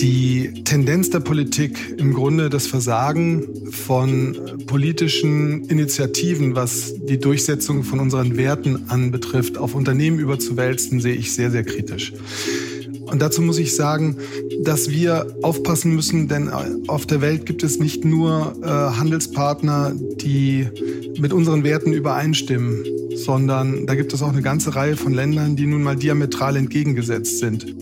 die Tendenz der Politik im Grunde das Versagen von politischen Initiativen, was die Durchsetzung von unseren Werten anbetrifft, auf Unternehmen überzuwälzen, sehe ich sehr, sehr kritisch. Und dazu muss ich sagen, dass wir aufpassen müssen, denn auf der Welt gibt es nicht nur äh, Handelspartner, die mit unseren Werten übereinstimmen, sondern da gibt es auch eine ganze Reihe von Ländern, die nun mal diametral entgegengesetzt sind.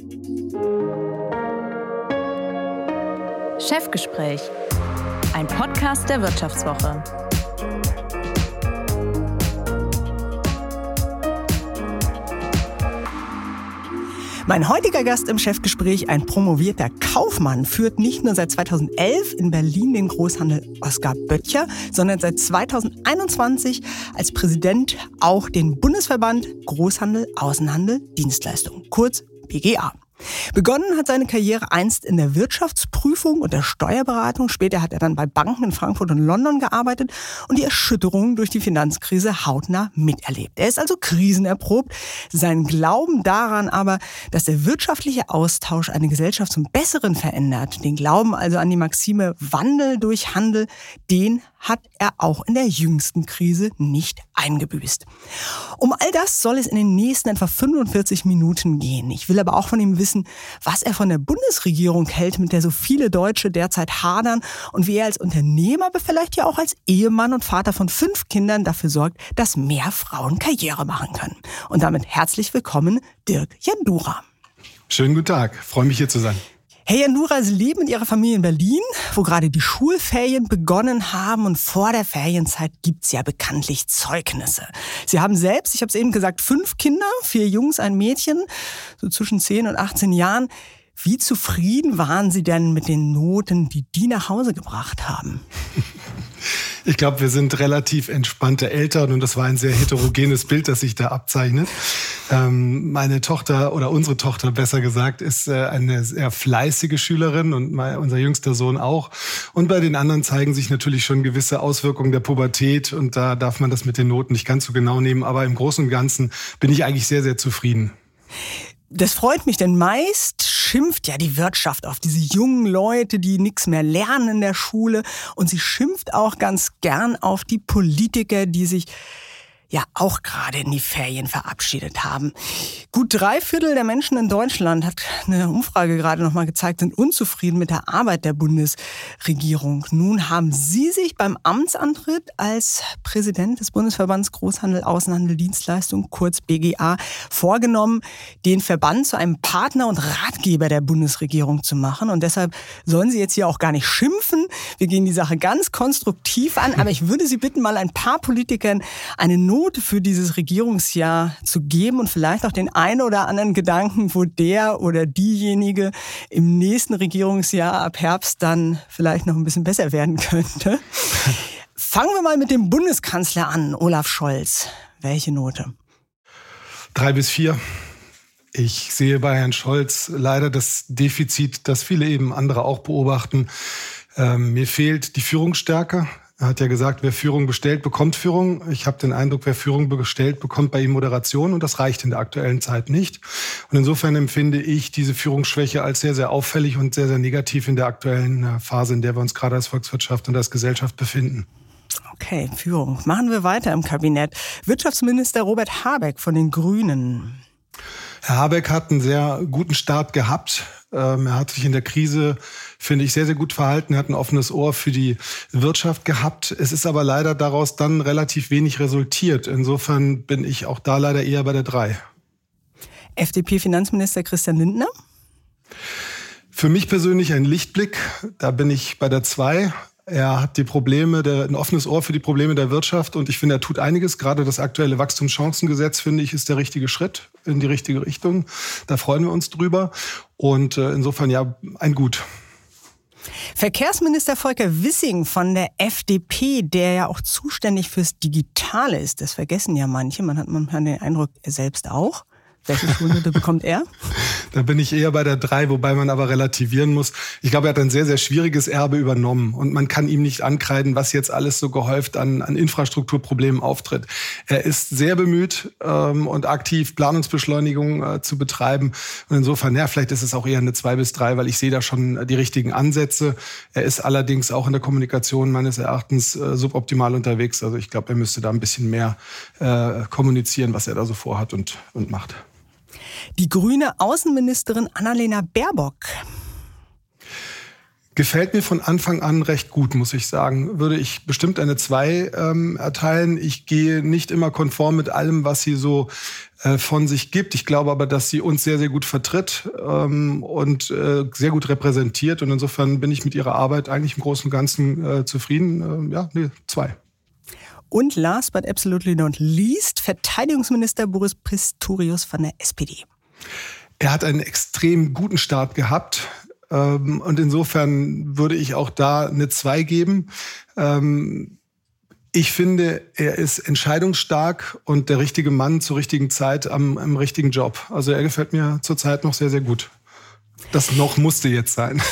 Chefgespräch, ein Podcast der Wirtschaftswoche. Mein heutiger Gast im Chefgespräch, ein promovierter Kaufmann, führt nicht nur seit 2011 in Berlin den Großhandel Oskar Böttcher, sondern seit 2021 als Präsident auch den Bundesverband Großhandel, Außenhandel, Dienstleistung, kurz BGA. Begonnen hat seine Karriere einst in der Wirtschaftsprüfung und der Steuerberatung. Später hat er dann bei Banken in Frankfurt und London gearbeitet und die Erschütterungen durch die Finanzkrise hautnah miterlebt. Er ist also krisenerprobt. Sein Glauben daran aber, dass der wirtschaftliche Austausch eine Gesellschaft zum Besseren verändert, den Glauben also an die Maxime Wandel durch Handel, den hat er auch in der jüngsten Krise nicht eingebüßt. Um all das soll es in den nächsten etwa 45 Minuten gehen. Ich will aber auch von ihm wissen, was er von der Bundesregierung hält, mit der so viele Deutsche derzeit hadern und wie er als Unternehmer, aber vielleicht ja auch als Ehemann und Vater von fünf Kindern dafür sorgt, dass mehr Frauen Karriere machen können. Und damit herzlich willkommen, Dirk Jandura. Schönen guten Tag, freue mich hier zu sein. Hey Nura, Sie leben mit Ihrer Familie in Berlin, wo gerade die Schulferien begonnen haben und vor der Ferienzeit gibt's ja bekanntlich Zeugnisse. Sie haben selbst, ich habe es eben gesagt, fünf Kinder, vier Jungs, ein Mädchen, so zwischen 10 und 18 Jahren. Wie zufrieden waren Sie denn mit den Noten, die die nach Hause gebracht haben? Ich glaube, wir sind relativ entspannte Eltern und das war ein sehr heterogenes Bild, das sich da abzeichnet. Ähm, meine Tochter oder unsere Tochter besser gesagt ist äh, eine sehr fleißige Schülerin und mein, unser jüngster Sohn auch. Und bei den anderen zeigen sich natürlich schon gewisse Auswirkungen der Pubertät und da darf man das mit den Noten nicht ganz so genau nehmen. Aber im Großen und Ganzen bin ich eigentlich sehr, sehr zufrieden. Das freut mich, denn meist schimpft ja die Wirtschaft auf diese jungen Leute, die nichts mehr lernen in der Schule. Und sie schimpft auch ganz gern auf die Politiker, die sich ja auch gerade in die Ferien verabschiedet haben. Gut drei Viertel der Menschen in Deutschland, hat eine Umfrage gerade nochmal gezeigt, sind unzufrieden mit der Arbeit der Bundesregierung. Nun haben Sie sich beim Amtsantritt als Präsident des Bundesverbands Großhandel, Außenhandel, Dienstleistung, kurz BGA, vorgenommen, den Verband zu einem Partner und Ratgeber der Bundesregierung zu machen. Und deshalb sollen Sie jetzt hier auch gar nicht schimpfen. Wir gehen die Sache ganz konstruktiv an. Aber ich würde Sie bitten, mal ein paar Politikern eine Not Note für dieses Regierungsjahr zu geben und vielleicht auch den einen oder anderen Gedanken, wo der oder diejenige im nächsten Regierungsjahr ab Herbst dann vielleicht noch ein bisschen besser werden könnte. Fangen wir mal mit dem Bundeskanzler an, Olaf Scholz. Welche Note? Drei bis vier. Ich sehe bei Herrn Scholz leider das Defizit, das viele eben andere auch beobachten. Ähm, mir fehlt die Führungsstärke. Er hat ja gesagt, wer Führung bestellt, bekommt Führung. Ich habe den Eindruck, wer Führung bestellt, bekommt bei ihm Moderation und das reicht in der aktuellen Zeit nicht. Und insofern empfinde ich diese Führungsschwäche als sehr, sehr auffällig und sehr, sehr negativ in der aktuellen äh, Phase, in der wir uns gerade als Volkswirtschaft und als Gesellschaft befinden. Okay, Führung. Machen wir weiter im Kabinett. Wirtschaftsminister Robert Habeck von den Grünen. Herr Habeck hat einen sehr guten Start gehabt. Ähm, er hat sich in der Krise, finde ich, sehr, sehr gut verhalten. Er hat ein offenes Ohr für die Wirtschaft gehabt. Es ist aber leider daraus dann relativ wenig resultiert. Insofern bin ich auch da leider eher bei der 3. FDP-Finanzminister Christian Lindner? Für mich persönlich ein Lichtblick. Da bin ich bei der 2. Er hat die Probleme, der, ein offenes Ohr für die Probleme der Wirtschaft und ich finde, er tut einiges. Gerade das aktuelle Wachstumschancengesetz, finde ich, ist der richtige Schritt in die richtige Richtung. Da freuen wir uns drüber. Und äh, insofern ja, ein Gut. Verkehrsminister Volker Wissing von der FDP, der ja auch zuständig fürs Digitale ist, das vergessen ja manche. Man hat manchmal den Eindruck, er selbst auch. Welche Schulnote bekommt er? Da bin ich eher bei der drei, wobei man aber relativieren muss. Ich glaube, er hat ein sehr, sehr schwieriges Erbe übernommen und man kann ihm nicht ankreiden, was jetzt alles so gehäuft an, an Infrastrukturproblemen auftritt. Er ist sehr bemüht ähm, und aktiv Planungsbeschleunigung äh, zu betreiben. Und insofern, ja, vielleicht ist es auch eher eine zwei bis drei, weil ich sehe da schon die richtigen Ansätze. Er ist allerdings auch in der Kommunikation meines Erachtens äh, suboptimal unterwegs. Also ich glaube, er müsste da ein bisschen mehr äh, kommunizieren, was er da so vorhat und, und macht. Die grüne Außenministerin Annalena Baerbock. Gefällt mir von Anfang an recht gut, muss ich sagen. Würde ich bestimmt eine 2 ähm, erteilen. Ich gehe nicht immer konform mit allem, was sie so äh, von sich gibt. Ich glaube aber, dass sie uns sehr, sehr gut vertritt ähm, und äh, sehr gut repräsentiert. Und insofern bin ich mit ihrer Arbeit eigentlich im Großen und Ganzen äh, zufrieden. Ähm, ja, nee, zwei. Und last but absolutely not least, Verteidigungsminister Boris Pistorius von der SPD. Er hat einen extrem guten Start gehabt. Ähm, und insofern würde ich auch da eine 2 geben. Ähm, ich finde, er ist entscheidungsstark und der richtige Mann zur richtigen Zeit am, am richtigen Job. Also er gefällt mir zurzeit noch sehr, sehr gut. Das noch musste jetzt sein.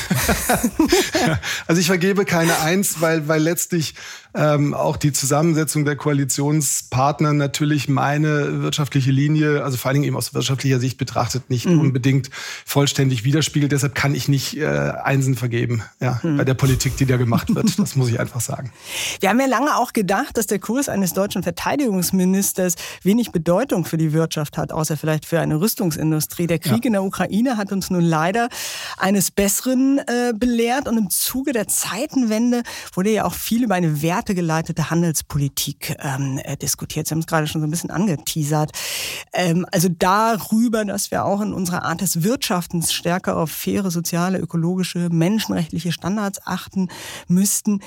also ich vergebe keine Eins, weil, weil letztlich ähm, auch die Zusammensetzung der Koalitionspartner natürlich meine wirtschaftliche Linie, also vor allen Dingen eben aus wirtschaftlicher Sicht betrachtet, nicht mhm. unbedingt vollständig widerspiegelt. Deshalb kann ich nicht äh, Einsen vergeben ja, mhm. bei der Politik, die da gemacht wird. Das muss ich einfach sagen. Wir haben ja lange auch gedacht, dass der Kurs eines deutschen Verteidigungsministers wenig Bedeutung für die Wirtschaft hat, außer vielleicht für eine Rüstungsindustrie. Der Krieg ja. in der Ukraine hat uns nun leider eines Besseren äh, belehrt und im Zuge der Zeitenwende wurde ja auch viel über eine Wert wertegeleitete Handelspolitik ähm, äh, diskutiert. Sie haben es gerade schon so ein bisschen angeteasert. Ähm, also darüber, dass wir auch in unserer Art des Wirtschaftens stärker auf faire, soziale, ökologische, menschenrechtliche Standards achten müssten.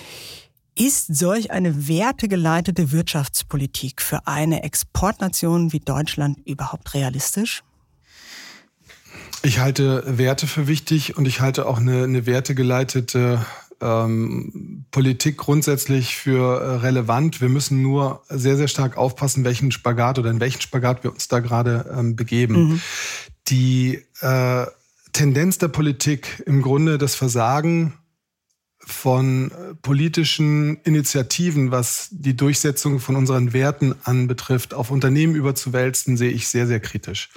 Ist solch eine wertegeleitete Wirtschaftspolitik für eine Exportnation wie Deutschland überhaupt realistisch? Ich halte Werte für wichtig und ich halte auch eine, eine wertegeleitete ähm, Politik grundsätzlich für äh, relevant. Wir müssen nur sehr, sehr stark aufpassen, welchen Spagat oder in welchen Spagat wir uns da gerade ähm, begeben. Mhm. Die äh, Tendenz der Politik im Grunde das Versagen von äh, politischen Initiativen, was die Durchsetzung von unseren Werten anbetrifft, auf Unternehmen überzuwälzen, sehe ich sehr, sehr kritisch.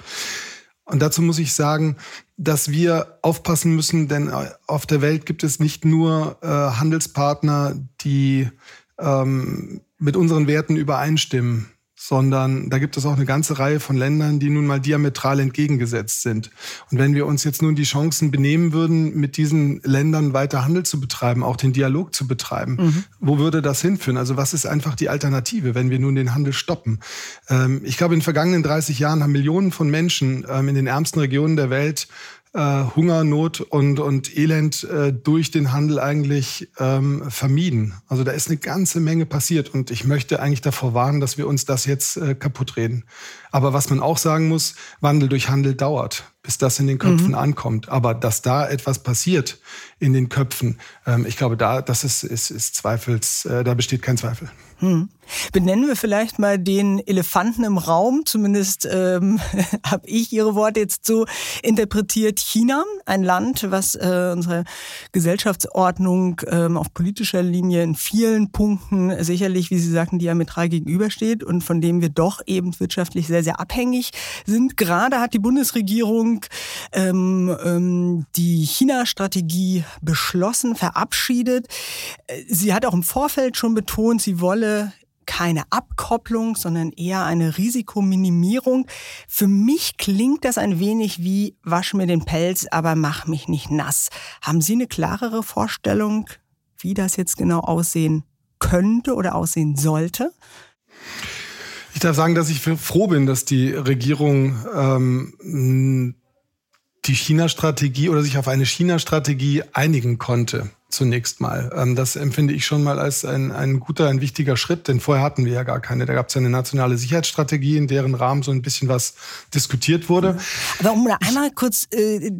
Und dazu muss ich sagen, dass wir aufpassen müssen, denn äh, auf der Welt gibt es nicht nur äh, Handelspartner, die ähm, mit unseren Werten übereinstimmen sondern da gibt es auch eine ganze Reihe von Ländern, die nun mal diametral entgegengesetzt sind. Und wenn wir uns jetzt nun die Chancen benehmen würden, mit diesen Ländern weiter Handel zu betreiben, auch den Dialog zu betreiben, mhm. wo würde das hinführen? Also was ist einfach die Alternative, wenn wir nun den Handel stoppen? Ähm, ich glaube, in den vergangenen 30 Jahren haben Millionen von Menschen ähm, in den ärmsten Regionen der Welt äh, Hunger, Not und, und Elend äh, durch den Handel eigentlich ähm, vermieden. Also da ist eine ganze Menge passiert und ich möchte eigentlich davor warnen, dass wir uns das jetzt äh, kaputt reden. Aber was man auch sagen muss, Wandel durch Handel dauert, bis das in den Köpfen mhm. ankommt. Aber dass da etwas passiert in den Köpfen, ähm, ich glaube, da, das ist, ist, ist Zweifels, äh, da besteht kein Zweifel. Hm. Benennen wir vielleicht mal den Elefanten im Raum. Zumindest ähm, habe ich Ihre Worte jetzt so interpretiert. China, ein Land, was äh, unsere Gesellschaftsordnung ähm, auf politischer Linie in vielen Punkten sicherlich, wie Sie sagten, diametral gegenübersteht und von dem wir doch eben wirtschaftlich sehr, sehr abhängig sind. Gerade hat die Bundesregierung ähm, ähm, die China-Strategie beschlossen, verabschiedet. Äh, sie hat auch im Vorfeld schon betont, sie wolle keine Abkopplung, sondern eher eine Risikominimierung. Für mich klingt das ein wenig wie wasch mir den Pelz, aber mach mich nicht nass. Haben Sie eine klarere Vorstellung, wie das jetzt genau aussehen könnte oder aussehen sollte? Ich darf sagen, dass ich froh bin, dass die Regierung ähm, die China-Strategie oder sich auf eine China-Strategie einigen konnte zunächst mal. Ähm, das empfinde ich schon mal als ein, ein guter, ein wichtiger Schritt, denn vorher hatten wir ja gar keine. Da gab es ja eine nationale Sicherheitsstrategie, in deren Rahmen so ein bisschen was diskutiert wurde. Aber um da einmal kurz äh,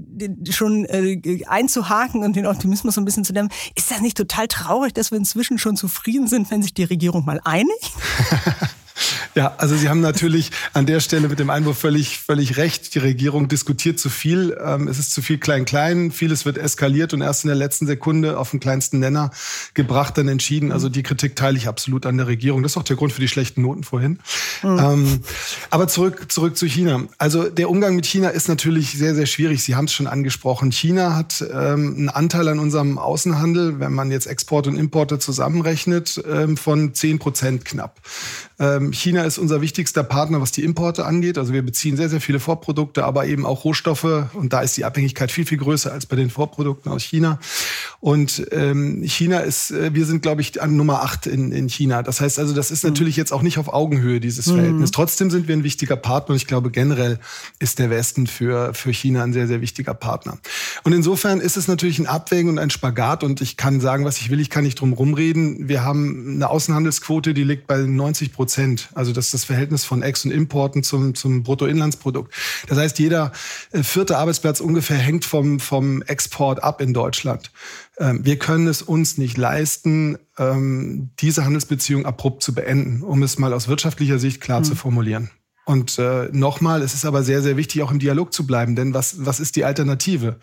schon äh, einzuhaken und den Optimismus so ein bisschen zu dämmen, ist das nicht total traurig, dass wir inzwischen schon zufrieden sind, wenn sich die Regierung mal einigt? Ja, also Sie haben natürlich an der Stelle mit dem Einwurf völlig, völlig recht. Die Regierung diskutiert zu viel. Ähm, es ist zu viel Klein-Klein. Vieles wird eskaliert und erst in der letzten Sekunde auf den kleinsten Nenner gebracht, dann entschieden. Also die Kritik teile ich absolut an der Regierung. Das ist auch der Grund für die schlechten Noten vorhin. Mhm. Ähm, aber zurück, zurück zu China. Also der Umgang mit China ist natürlich sehr, sehr schwierig. Sie haben es schon angesprochen. China hat ähm, einen Anteil an unserem Außenhandel, wenn man jetzt Export und Importe zusammenrechnet, ähm, von 10 Prozent knapp. Ähm, China ist unser wichtigster Partner, was die Importe angeht. Also wir beziehen sehr, sehr viele Vorprodukte, aber eben auch Rohstoffe. Und da ist die Abhängigkeit viel, viel größer als bei den Vorprodukten aus China. Und ähm, China ist, äh, wir sind, glaube ich, an Nummer acht in, in China. Das heißt also, das ist mhm. natürlich jetzt auch nicht auf Augenhöhe, dieses mhm. Verhältnis. Trotzdem sind wir ein wichtiger Partner. Und ich glaube, generell ist der Westen für, für China ein sehr, sehr wichtiger Partner. Und insofern ist es natürlich ein Abwägen und ein Spagat. Und ich kann sagen, was ich will, ich kann nicht drum rumreden. Wir haben eine Außenhandelsquote, die liegt bei 90 Prozent. Also das ist das Verhältnis von Ex- und Importen zum, zum Bruttoinlandsprodukt. Das heißt, jeder äh, vierte Arbeitsplatz ungefähr hängt vom, vom Export ab in Deutschland. Ähm, wir können es uns nicht leisten, ähm, diese Handelsbeziehung abrupt zu beenden, um es mal aus wirtschaftlicher Sicht klar mhm. zu formulieren. Und äh, nochmal, es ist aber sehr, sehr wichtig, auch im Dialog zu bleiben, denn was, was ist die Alternative?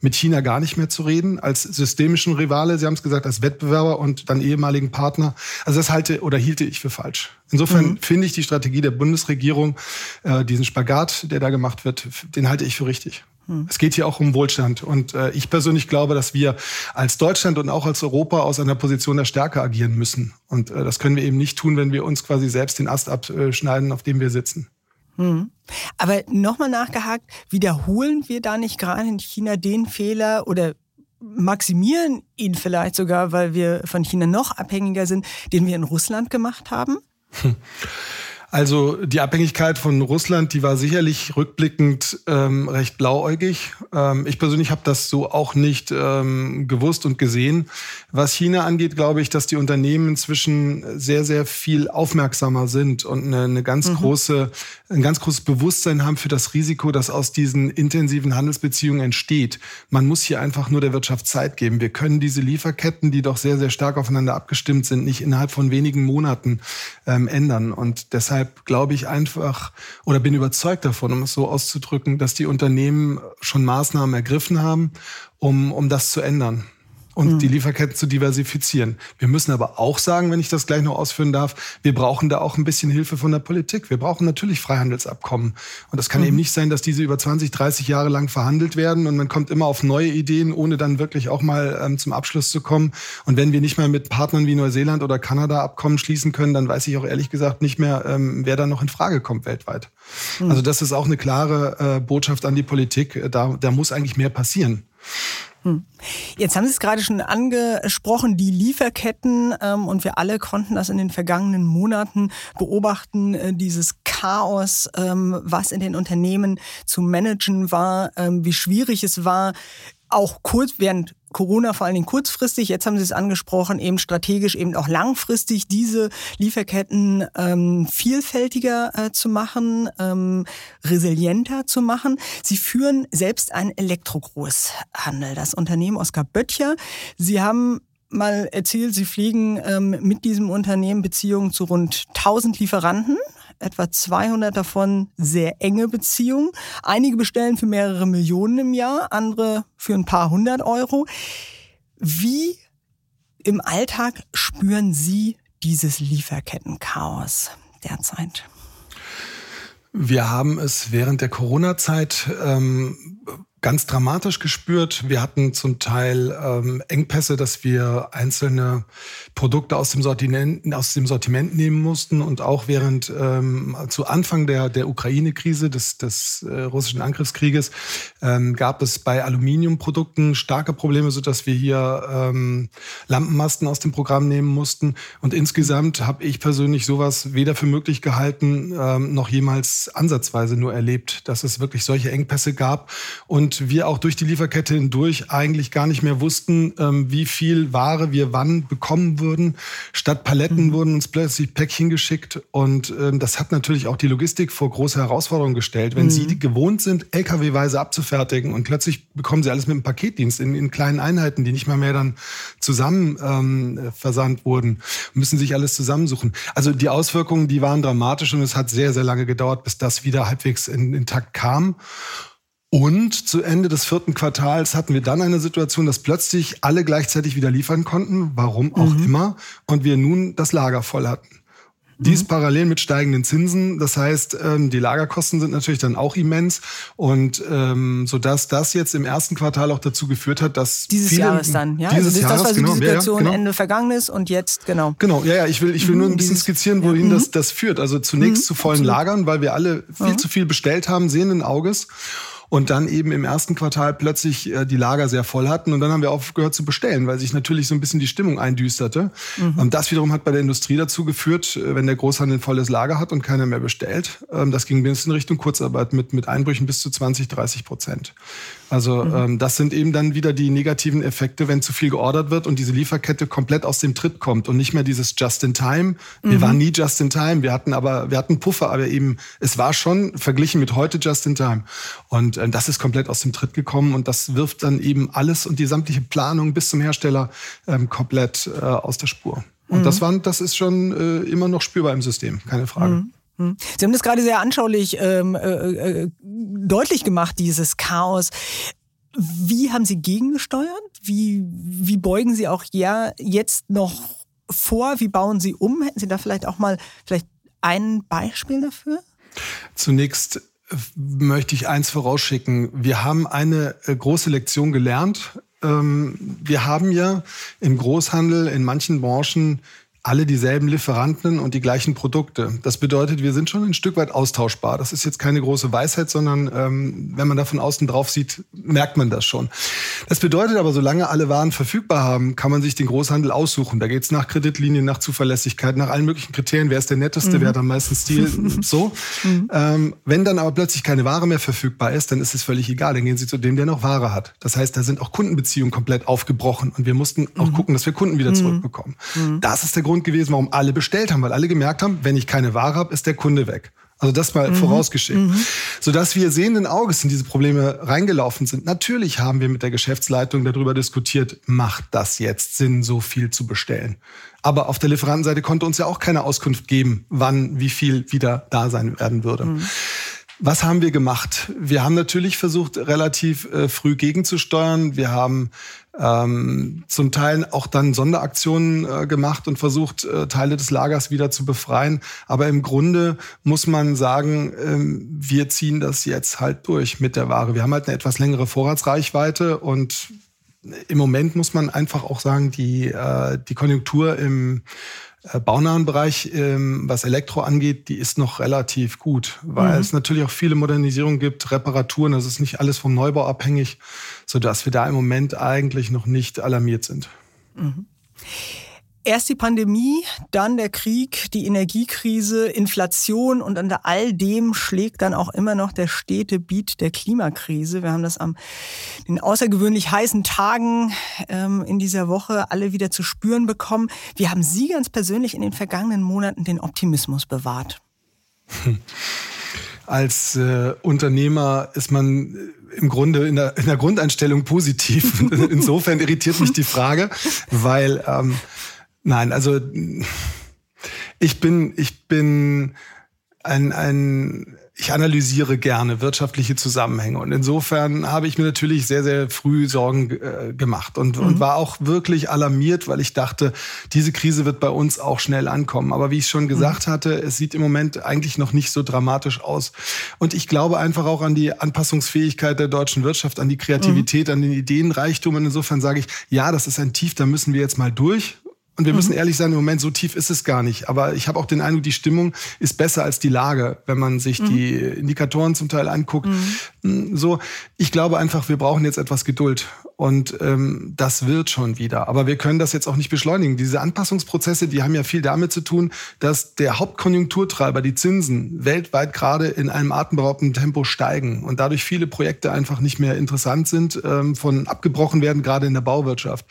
Mit China gar nicht mehr zu reden, als systemischen Rivale, Sie haben es gesagt, als Wettbewerber und dann ehemaligen Partner. Also das halte oder hielte ich für falsch. Insofern mhm. finde ich die Strategie der Bundesregierung, äh, diesen Spagat, der da gemacht wird, den halte ich für richtig. Mhm. Es geht hier auch um Wohlstand. Und äh, ich persönlich glaube, dass wir als Deutschland und auch als Europa aus einer Position der Stärke agieren müssen. Und äh, das können wir eben nicht tun, wenn wir uns quasi selbst den Ast abschneiden, auf dem wir sitzen. Mhm. Aber nochmal nachgehakt, wiederholen wir da nicht gerade in China den Fehler oder maximieren ihn vielleicht sogar, weil wir von China noch abhängiger sind, den wir in Russland gemacht haben? Also die Abhängigkeit von Russland, die war sicherlich rückblickend ähm, recht blauäugig. Ähm, ich persönlich habe das so auch nicht ähm, gewusst und gesehen. Was China angeht, glaube ich, dass die Unternehmen inzwischen sehr, sehr viel aufmerksamer sind und eine, eine ganz mhm. große, ein ganz großes Bewusstsein haben für das Risiko, das aus diesen intensiven Handelsbeziehungen entsteht. Man muss hier einfach nur der Wirtschaft Zeit geben. Wir können diese Lieferketten, die doch sehr, sehr stark aufeinander abgestimmt sind, nicht innerhalb von wenigen Monaten ähm, ändern. Und deshalb deshalb glaube ich einfach oder bin überzeugt davon, um es so auszudrücken, dass die Unternehmen schon Maßnahmen ergriffen haben, um, um das zu ändern und mhm. die Lieferketten zu diversifizieren. Wir müssen aber auch sagen, wenn ich das gleich noch ausführen darf, wir brauchen da auch ein bisschen Hilfe von der Politik. Wir brauchen natürlich Freihandelsabkommen. Und das kann mhm. eben nicht sein, dass diese über 20, 30 Jahre lang verhandelt werden und man kommt immer auf neue Ideen, ohne dann wirklich auch mal ähm, zum Abschluss zu kommen. Und wenn wir nicht mal mit Partnern wie Neuseeland oder Kanada Abkommen schließen können, dann weiß ich auch ehrlich gesagt nicht mehr, ähm, wer da noch in Frage kommt weltweit. Mhm. Also das ist auch eine klare äh, Botschaft an die Politik. Da, da muss eigentlich mehr passieren. Hm. Jetzt haben Sie es gerade schon angesprochen, die Lieferketten, ähm, und wir alle konnten das in den vergangenen Monaten beobachten, äh, dieses Chaos, ähm, was in den Unternehmen zu managen war, ähm, wie schwierig es war, auch kurz während Corona vor allen Dingen kurzfristig, jetzt haben Sie es angesprochen, eben strategisch, eben auch langfristig diese Lieferketten ähm, vielfältiger äh, zu machen, ähm, resilienter zu machen. Sie führen selbst einen Elektrogroßhandel, das Unternehmen Oskar Böttcher. Sie haben mal erzählt, Sie fliegen ähm, mit diesem Unternehmen Beziehungen zu rund 1000 Lieferanten, etwa 200 davon sehr enge Beziehungen. Einige bestellen für mehrere Millionen im Jahr, andere für ein paar hundert Euro. Wie im Alltag spüren Sie dieses Lieferkettenchaos derzeit? Wir haben es während der Corona-Zeit ähm, ganz dramatisch gespürt. Wir hatten zum Teil ähm, Engpässe, dass wir einzelne Produkte aus dem Sortiment, aus dem Sortiment nehmen mussten und auch während ähm, zu Anfang der, der Ukraine-Krise, des, des äh, russischen Angriffskrieges, ähm, gab es bei Aluminiumprodukten starke Probleme, so dass wir hier ähm, Lampenmasten aus dem Programm nehmen mussten. Und insgesamt habe ich persönlich sowas weder für möglich gehalten, ähm, noch jemals ansatzweise nur erlebt, dass es wirklich solche Engpässe gab und wir auch durch die Lieferkette hindurch eigentlich gar nicht mehr wussten, ähm, wie viel Ware wir wann bekommen würden. Statt Paletten mhm. wurden uns plötzlich Päckchen geschickt und ähm, das hat natürlich auch die Logistik vor große Herausforderungen gestellt. Wenn mhm. Sie gewohnt sind, LKW-weise abzufertigen und plötzlich bekommen Sie alles mit einem Paketdienst in, in kleinen Einheiten, die nicht mal mehr dann zusammen ähm, versandt wurden, müssen sich alles zusammensuchen. Also die Auswirkungen, die waren dramatisch und es hat sehr, sehr lange gedauert, bis das wieder halbwegs in, intakt kam. Und zu Ende des vierten Quartals hatten wir dann eine Situation, dass plötzlich alle gleichzeitig wieder liefern konnten, warum auch mhm. immer, und wir nun das Lager voll hatten. Dies mhm. parallel mit steigenden Zinsen. Das heißt, ähm, die Lagerkosten sind natürlich dann auch immens. Und ähm, so dass das jetzt im ersten Quartal auch dazu geführt hat, dass. Dieses viele, Jahres dann, ja. Dieses also das, Jahres, das war so genau, die Situation ja, genau. Ende vergangen ist und jetzt, genau. Genau, ja, ja. Ich will, ich will nur ein bisschen skizzieren, wohin mhm. das, das führt. Also zunächst mhm, zu vollen. Lagern, weil wir alle viel mhm. zu viel bestellt haben, sehenden Auges und dann eben im ersten Quartal plötzlich äh, die Lager sehr voll hatten und dann haben wir aufgehört zu bestellen, weil sich natürlich so ein bisschen die Stimmung eindüsterte. Mhm. Und das wiederum hat bei der Industrie dazu geführt, äh, wenn der Großhandel ein volles Lager hat und keiner mehr bestellt, ähm, das ging bis in Richtung Kurzarbeit mit, mit Einbrüchen bis zu 20, 30 Prozent. Also mhm. ähm, das sind eben dann wieder die negativen Effekte, wenn zu viel geordert wird und diese Lieferkette komplett aus dem Tritt kommt und nicht mehr dieses Just in Time. Wir mhm. waren nie Just in Time, wir hatten aber wir hatten Puffer, aber eben es war schon verglichen mit heute Just in Time und äh, das ist komplett aus dem Tritt gekommen und das wirft dann eben alles und die sämtliche Planung bis zum Hersteller ähm, komplett äh, aus der Spur. Und mhm. das war das ist schon äh, immer noch spürbar im System, keine Frage. Hm. Sie haben das gerade sehr anschaulich ähm, äh, äh, deutlich gemacht, dieses Chaos. Wie haben Sie gegengesteuert? Wie, wie beugen Sie auch ja jetzt noch vor? Wie bauen Sie um? Hätten Sie da vielleicht auch mal vielleicht ein Beispiel dafür? Zunächst äh, möchte ich eins vorausschicken. Wir haben eine äh, große Lektion gelernt. Ähm, wir haben ja im Großhandel in manchen Branchen alle dieselben Lieferanten und die gleichen Produkte. Das bedeutet, wir sind schon ein Stück weit austauschbar. Das ist jetzt keine große Weisheit, sondern ähm, wenn man da von außen drauf sieht, merkt man das schon. Das bedeutet aber, solange alle Waren verfügbar haben, kann man sich den Großhandel aussuchen. Da geht's nach Kreditlinien, nach Zuverlässigkeit, nach allen möglichen Kriterien. Wer ist der Netteste, mhm. wer hat am meisten Stil, so. Mhm. Ähm, wenn dann aber plötzlich keine Ware mehr verfügbar ist, dann ist es völlig egal. Dann gehen Sie zu dem, der noch Ware hat. Das heißt, da sind auch Kundenbeziehungen komplett aufgebrochen und wir mussten auch mhm. gucken, dass wir Kunden wieder mhm. zurückbekommen. Mhm. Das ist der Grund gewesen, warum alle bestellt haben, weil alle gemerkt haben, wenn ich keine Ware habe, ist der Kunde weg. Also das mal mhm. vorausgeschickt. Mhm. Sodass wir sehenden Auges in diese Probleme reingelaufen sind. Natürlich haben wir mit der Geschäftsleitung darüber diskutiert, macht das jetzt Sinn, so viel zu bestellen? Aber auf der Lieferantenseite konnte uns ja auch keine Auskunft geben, wann wie viel wieder da sein werden würde. Mhm. Was haben wir gemacht? Wir haben natürlich versucht, relativ äh, früh gegenzusteuern. Wir haben ähm, zum Teil auch dann Sonderaktionen äh, gemacht und versucht, äh, Teile des Lagers wieder zu befreien. Aber im Grunde muss man sagen, ähm, wir ziehen das jetzt halt durch mit der Ware. Wir haben halt eine etwas längere Vorratsreichweite und im Moment muss man einfach auch sagen, die, äh, die Konjunktur im baunahen Bereich, ähm, was Elektro angeht, die ist noch relativ gut, weil mhm. es natürlich auch viele Modernisierungen gibt, Reparaturen, das ist nicht alles vom Neubau abhängig, sodass wir da im Moment eigentlich noch nicht alarmiert sind. Mhm. Erst die Pandemie, dann der Krieg, die Energiekrise, Inflation und unter all dem schlägt dann auch immer noch der stete Beat der Klimakrise. Wir haben das am den außergewöhnlich heißen Tagen ähm, in dieser Woche alle wieder zu spüren bekommen. Wie haben Sie ganz persönlich in den vergangenen Monaten den Optimismus bewahrt? Als äh, Unternehmer ist man im Grunde in der, in der Grundeinstellung positiv. Insofern irritiert mich die Frage, weil ähm, Nein, also ich bin, ich bin ein, ein, ich analysiere gerne wirtschaftliche Zusammenhänge und insofern habe ich mir natürlich sehr, sehr früh Sorgen äh, gemacht und, mhm. und war auch wirklich alarmiert, weil ich dachte, diese Krise wird bei uns auch schnell ankommen. Aber wie ich schon gesagt mhm. hatte, es sieht im Moment eigentlich noch nicht so dramatisch aus. Und ich glaube einfach auch an die Anpassungsfähigkeit der deutschen Wirtschaft, an die Kreativität, mhm. an den Ideenreichtum. Und insofern sage ich, ja, das ist ein Tief, da müssen wir jetzt mal durch Und wir müssen mhm. ehrlich sein, im Moment so tief ist es gar nicht. Aber ich habe auch den Eindruck, die Stimmung ist besser als die Lage, wenn man sich mhm. die Indikatoren zum Teil anguckt. Mhm. Hm, so, ich glaube einfach, wir brauchen jetzt etwas Geduld. Und ähm, das wird schon wieder. Aber wir können das jetzt auch nicht beschleunigen. Diese Anpassungsprozesse, die haben ja viel damit zu tun, dass der Hauptkonjunkturtreiber, die Zinsen, weltweit gerade in einem atemberaubenden Tempo steigen und dadurch viele Projekte einfach nicht mehr interessant sind, ähm, von abgebrochen werden, gerade in der Bauwirtschaft.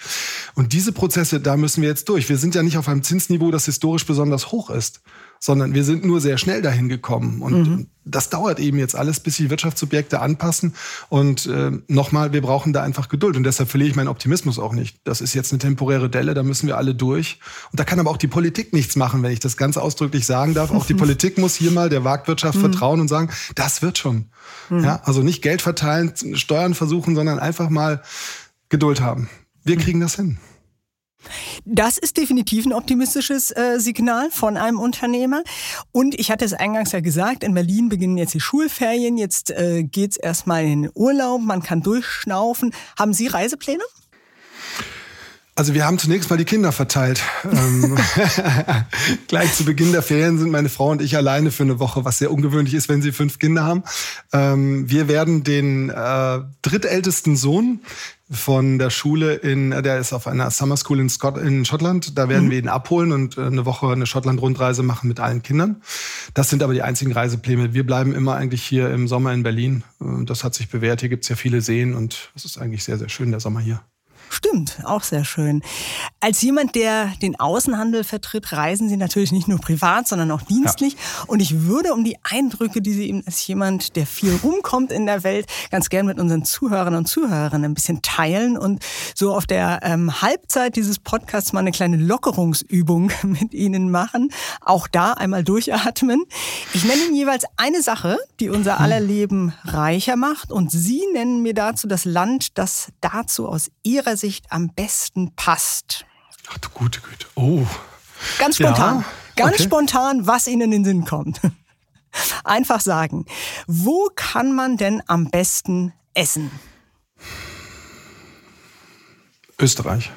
Und diese Prozesse, da müssen wir jetzt durch. Wir sind ja nicht auf einem Zinsniveau, das historisch besonders hoch ist sondern wir sind nur sehr schnell dahin gekommen. Und mhm. das dauert eben jetzt alles, bis sich Wirtschaftssubjekte anpassen. Und äh, nochmal, wir brauchen da einfach Geduld. Und deshalb verliere ich meinen Optimismus auch nicht. Das ist jetzt eine temporäre Delle, da müssen wir alle durch. Und da kann aber auch die Politik nichts machen, wenn ich das ganz ausdrücklich sagen darf. Auch die Politik muss hier mal der Marktwirtschaft mhm. vertrauen und sagen, das wird schon. Mhm. Ja, also nicht Geld verteilen, Steuern versuchen, sondern einfach mal Geduld haben. Wir mhm. kriegen das hin. Das ist definitiv ein optimistisches äh, Signal von einem Unternehmer. Und ich hatte es eingangs ja gesagt, in Berlin beginnen jetzt die Schulferien. Jetzt äh, geht es erstmal in den Urlaub, man kann durchschnaufen. Haben Sie Reisepläne? Also wir haben zunächst mal die Kinder verteilt. Ähm, gleich zu Beginn der Ferien sind meine Frau und ich alleine für eine Woche, was sehr ungewöhnlich ist, wenn sie fünf Kinder haben. Ähm, wir werden den äh, drittältesten Sohn von der Schule in, der ist auf einer Summer School in, Scott, in Schottland. Da werden mhm. wir ihn abholen und äh, eine Woche eine Schottland-Rundreise machen mit allen Kindern. Das sind aber die einzigen Reisepläne. Wir bleiben immer eigentlich hier im Sommer in Berlin. Das hat sich bewährt. Hier gibt's ja viele Seen und es ist eigentlich sehr, sehr schön, der Sommer hier. Stimmt, auch sehr schön. Als jemand, der den Außenhandel vertritt, reisen Sie natürlich nicht nur privat, sondern auch dienstlich. Ja. Und ich würde um die Eindrücke, die Sie eben als jemand, der viel rumkommt in der Welt, ganz gern mit unseren Zuhörern und Zuhörern ein bisschen teilen und so auf der ähm, Halbzeit dieses Podcasts mal eine kleine Lockerungsübung mit Ihnen machen. Auch da einmal durchatmen. Ich nenne Ihnen jeweils eine Sache, die unser aller Leben reicher macht. Und Sie nennen mir dazu das Land, das dazu aus Ihrer Sicht am besten passt? Ach du gute Güte. Oh. Ganz spontan. Ja? Ganz okay. spontan, was Ihnen in den Sinn kommt. Einfach sagen. Wo kann man denn am besten essen? Österreich.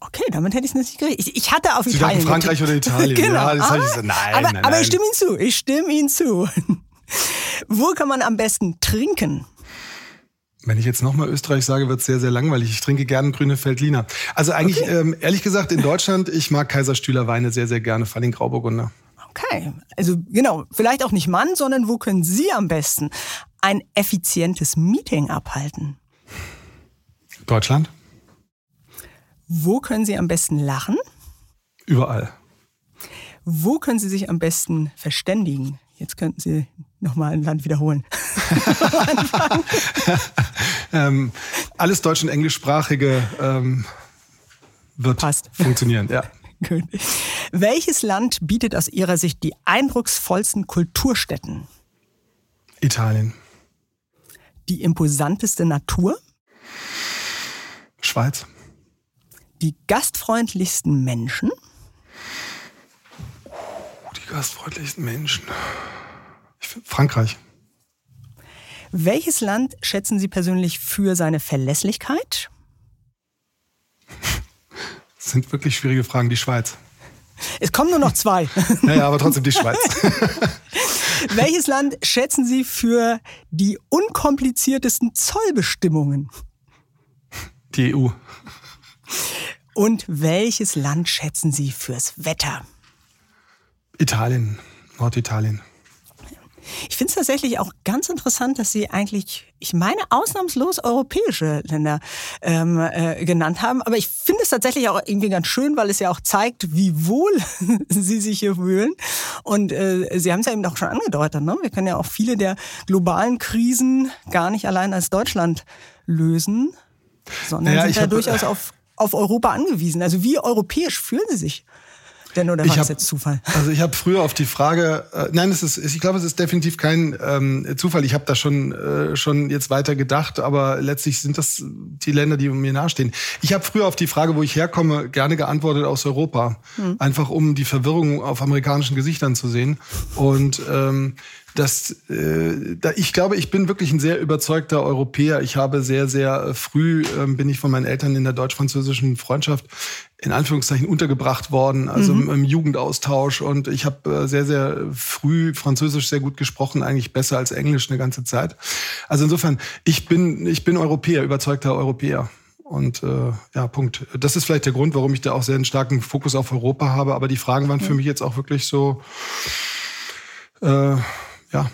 Okay, damit hätte ich es nicht gekriegt. Ich, hatte auf Sie Italien. Frankreich oder Italien. genau. Ja, das ah, ich so, nein, aber, nein, aber ich stimme Ihnen zu. Ich stimme Ihnen zu. Wo kann man am besten trinken? Wenn ich jetzt nochmal Österreich sage, wird es sehr, sehr langweilig. Ich trinke gerne grüne Feldliner. Also eigentlich, okay. ähm, ehrlich gesagt, in Deutschland, ich mag Kaiserstühler Weine sehr, sehr gerne, vor allem Grauburgunder. Okay, also genau, vielleicht auch nicht Mann, sondern wo können Sie am besten ein effizientes Meeting abhalten? Deutschland. Wo können Sie am besten lachen? Überall. Wo können Sie sich am besten verständigen? Jetzt könnten Sie nochmal ein Land wiederholen. ähm, alles deutsch- und englischsprachige ähm, wird Passt. funktionieren, ja. Gut. Welches Land bietet aus Ihrer Sicht die eindrucksvollsten Kulturstätten? Italien. Die imposanteste Natur? Schweiz. Die gastfreundlichsten Menschen? gastfreundlichsten Menschen. Frankreich. Welches Land schätzen Sie persönlich für seine Verlässlichkeit? Das sind wirklich schwierige Fragen. Die Schweiz. Es kommen nur noch zwei. naja, aber trotzdem die Schweiz. Welches Land schätzen Sie für die unkompliziertesten Zollbestimmungen? Die EU. Und welches Land schätzen Sie fürs Wetter? Italien, Norditalien. Ich finde es tatsächlich auch ganz interessant, dass Sie eigentlich, ich meine, ausnahmslos europäische Länder ähm, äh, genannt haben. Aber ich finde es tatsächlich auch irgendwie ganz schön, weil es ja auch zeigt, wie wohl Sie sich hier fühlen. Und äh, Sie haben es ja eben auch schon angedeutet. Ne? Wir können ja auch viele der globalen Krisen gar nicht allein als Deutschland lösen, sondern ja, sind ja durchaus auf, auf Europa angewiesen. Also wie europäisch fühlen Sie sich? Denn oder war das jetzt Zufall? Also ich habe früher auf die Frage, äh, nein, es ist, ich glaube, es ist definitiv kein ähm, Zufall. Ich habe da schon äh, schon jetzt weiter gedacht, aber letztlich sind das die Länder, die mir nahestehen. Ich habe früher auf die Frage, wo ich herkomme, gerne geantwortet aus Europa, hm. einfach um die Verwirrung auf amerikanischen Gesichtern zu sehen. Und ähm, das, äh, da, ich glaube, ich bin wirklich ein sehr überzeugter Europäer. Ich habe sehr, sehr früh, äh, bin ich von meinen Eltern in der deutsch-französischen Freundschaft in Anführungszeichen untergebracht worden, also mhm. im, im, Jugendaustausch. Und ich habe äh, sehr, sehr früh Französisch sehr gut gesprochen, eigentlich besser als Englisch eine ganze Zeit. Also insofern, ich bin, ich bin Europäer, überzeugter Europäer. Und äh, ja, Punkt. Das ist vielleicht der Grund, warum ich da auch sehr einen starken Fokus auf Europa habe. Aber die Fragen waren für mich jetzt auch wirklich so, äh, ja,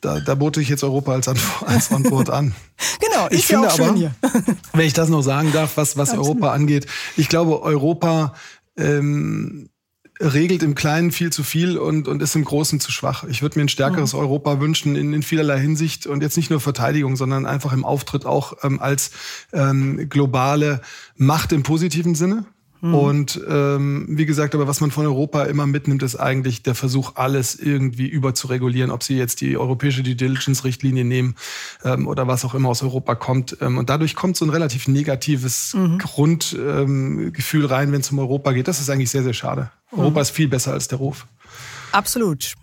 da, da bote ich jetzt Europa als, Antwort, als Antwort an. genau, ich finde auch aber, hier. wenn ich das noch sagen darf, was, was Europa angeht, ich glaube, Europa ähm, regelt im Kleinen viel zu viel und, und ist im Großen zu schwach. Ich würde mir ein stärkeres mhm. Europa wünschen in, in vielerlei Hinsicht und jetzt nicht nur Verteidigung, sondern einfach im Auftritt auch ähm, als ähm, globale Macht im positiven Sinne. Mhm. Und ähm, wie gesagt, aber was man von Europa immer mitnimmt, ist eigentlich der Versuch, alles irgendwie überzuregulieren, ob sie jetzt die europäische Due Diligence-Richtlinie nehmen ähm, oder was auch immer aus Europa kommt. Ähm, und dadurch kommt so ein relativ negatives mhm. Grundgefühl ähm, rein, wenn es um Europa geht. Das ist eigentlich sehr, sehr schade. Mhm. Europa ist viel besser als der Ruf. Absolut.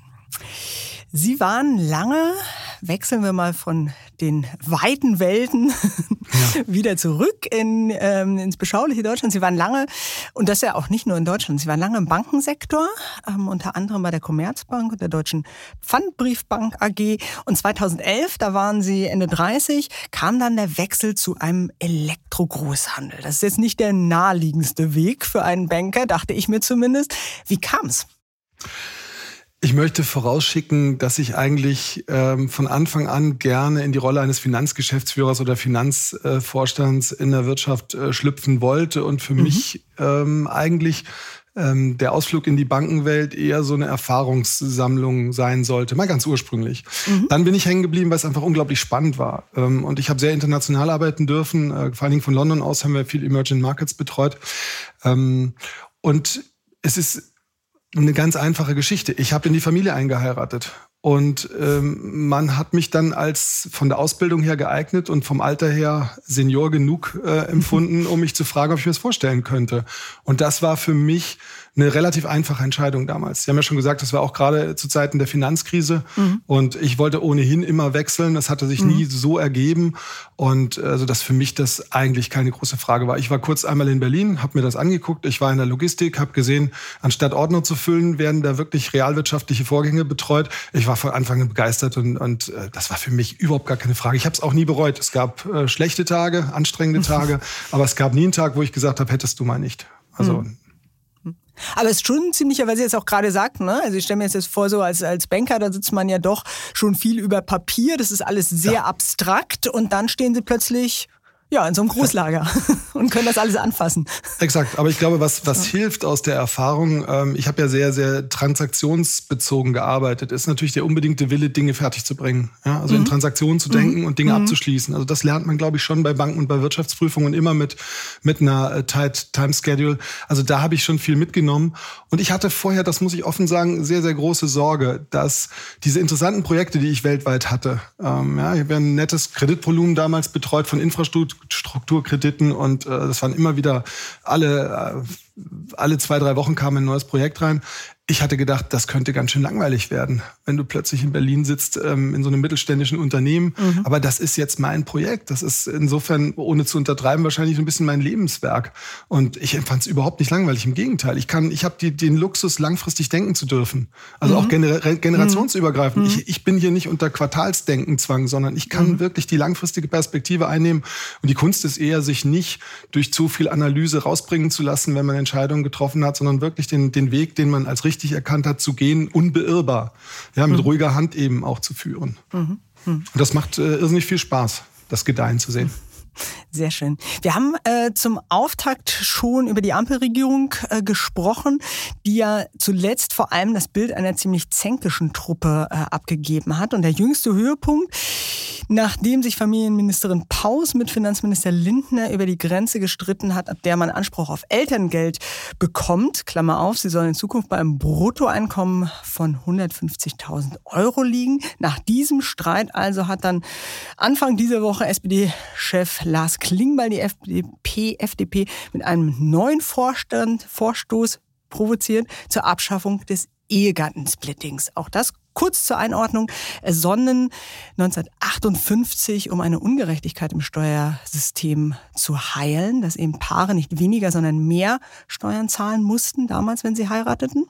Sie waren lange, wechseln wir mal von den weiten Welten ja. wieder zurück in, ähm, ins beschauliche Deutschland. Sie waren lange, und das ja auch nicht nur in Deutschland, Sie waren lange im Bankensektor, ähm, unter anderem bei der Commerzbank und der Deutschen Pfandbriefbank AG. Und 2011, da waren Sie Ende 30, kam dann der Wechsel zu einem Elektrogroßhandel. Das ist jetzt nicht der naheliegendste Weg für einen Banker, dachte ich mir zumindest. Wie kam's? Ich möchte vorausschicken, dass ich eigentlich ähm, von Anfang an gerne in die Rolle eines Finanzgeschäftsführers oder Finanzvorstands in der Wirtschaft äh, schlüpfen wollte und für mhm. mich ähm, eigentlich ähm, der Ausflug in die Bankenwelt eher so eine Erfahrungssammlung sein sollte, mal ganz ursprünglich. Mhm. Dann bin ich hängen geblieben, weil es einfach unglaublich spannend war. Ähm, und ich habe sehr international arbeiten dürfen. Äh, vor allen Dingen von London aus haben wir viel Emerging Markets betreut. Ähm, und es ist eine ganz einfache Geschichte. Ich habe in die Familie eingeheiratet und ähm, man hat mich dann als von der Ausbildung her geeignet und vom Alter her Senior genug äh, empfunden, um mich zu fragen, ob ich mir das vorstellen könnte. Und das war für mich eine relativ einfache Entscheidung damals. Sie haben ja schon gesagt, das war auch gerade zu Zeiten der Finanzkrise mhm. und ich wollte ohnehin immer wechseln. Das hatte sich mhm. nie so ergeben und also dass für mich das eigentlich keine große Frage war. Ich war kurz einmal in Berlin, habe mir das angeguckt. Ich war in der Logistik, habe gesehen, anstatt Ordner zu füllen, werden da wirklich realwirtschaftliche Vorgänge betreut. Ich war von Anfang an begeistert und, und äh, das war für mich überhaupt gar keine Frage. Ich habe es auch nie bereut. Es gab äh, schlechte Tage, anstrengende Tage, aber es gab nie einen Tag, wo ich gesagt habe, hättest du mal nicht. Also mhm. Aber es ist schon ziemlicher, weil Sie jetzt auch gerade sagten, ne? Also ich stelle mir jetzt vor, so als, als Banker, da sitzt man ja doch schon viel über Papier, das ist alles sehr ja. abstrakt und dann stehen Sie plötzlich ja, in so einem Großlager und können das alles anfassen. Exakt, aber ich glaube, was, was ja. hilft aus der Erfahrung, ähm, ich habe ja sehr, sehr transaktionsbezogen gearbeitet, ist natürlich der unbedingte Wille, Dinge fertig zu bringen. Ja? Also mhm. in Transaktionen zu denken mhm. und Dinge mhm. abzuschließen. Also das lernt man, glaube ich, schon bei Banken und bei Wirtschaftsprüfungen immer mit, mit einer äh, Tight Time Schedule. Also da habe ich schon viel mitgenommen. Und ich hatte vorher, das muss ich offen sagen, sehr, sehr große Sorge, dass diese interessanten Projekte, die ich weltweit hatte, ähm, ja, ich habe ja ein nettes Kreditvolumen damals betreut von Infrastruktur Strukturkrediten und äh, das waren immer wieder alle, äh, alle zwei, drei Wochen kam ein neues Projekt rein. Ich hatte gedacht, das könnte ganz schön langweilig werden, wenn du plötzlich in Berlin sitzt, ähm, in so einem mittelständischen Unternehmen. Mhm. Aber das ist jetzt mein Projekt. Das ist insofern, ohne zu untertreiben, wahrscheinlich ein bisschen mein Lebenswerk. Und ich empfand es überhaupt nicht langweilig. Im Gegenteil. Ich kann, ich habe den Luxus, langfristig denken zu dürfen. Also mhm. auch gener generationsübergreifend. Mhm. Ich, ich bin hier nicht unter Quartalsdenkenzwang, sondern ich kann mhm. wirklich die langfristige Perspektive einnehmen. Und die Kunst ist eher, sich nicht durch zu viel Analyse rausbringen zu lassen, wenn man Entscheidungen getroffen hat, sondern wirklich den, den Weg, den man als richtig richtig erkannt hat, zu gehen, unbeirrbar, ja, mit mhm. ruhiger Hand eben auch zu führen. Mhm. Mhm. Und das macht äh, irrsinnig viel Spaß, das Gedeihen zu sehen. Sehr schön. Wir haben äh, zum Auftakt schon über die Ampelregierung äh, gesprochen, die ja zuletzt vor allem das Bild einer ziemlich zänkischen Truppe äh, abgegeben hat. Und der jüngste Höhepunkt, nachdem sich Familienministerin Paus mit Finanzminister Lindner über die Grenze gestritten hat, ab der man Anspruch auf Elterngeld bekommt, Klammer auf, sie sollen in Zukunft bei einem Bruttoeinkommen von 150.000 Euro liegen. Nach diesem Streit also hat dann Anfang dieser Woche SPD-Chef Lars Klingbeil die FDP, FDP mit einem neuen Vorstand, Vorstoß provoziert zur Abschaffung des Ehegattensplittings. Auch das kurz zur Einordnung, ersonnen 1958, um eine Ungerechtigkeit im Steuersystem zu heilen, dass eben Paare nicht weniger, sondern mehr Steuern zahlen mussten damals, wenn sie heirateten.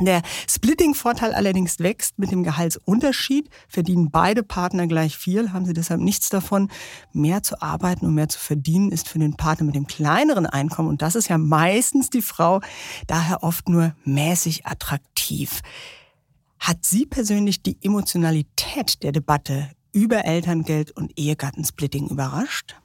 Der Splitting-Vorteil allerdings wächst mit dem Gehaltsunterschied. Verdienen beide Partner gleich viel, haben sie deshalb nichts davon. Mehr zu arbeiten und mehr zu verdienen ist für den Partner mit dem kleineren Einkommen, und das ist ja meistens die Frau, daher oft nur mäßig attraktiv. Hat Sie persönlich die Emotionalität der Debatte über Elterngeld und Ehegattensplitting überrascht?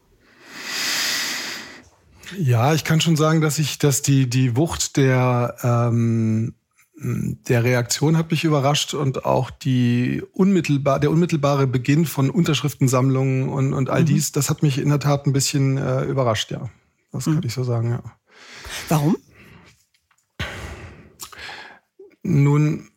Ja, ich kann schon sagen, dass ich, dass die, die Wucht der ähm, der Reaktion hat mich überrascht und auch die unmittelbar, der unmittelbare Beginn von Unterschriftensammlungen und, und all mhm. dies, das hat mich in der Tat ein bisschen äh, überrascht, ja. Das mhm. kann ich so sagen, ja. Warum? Nun,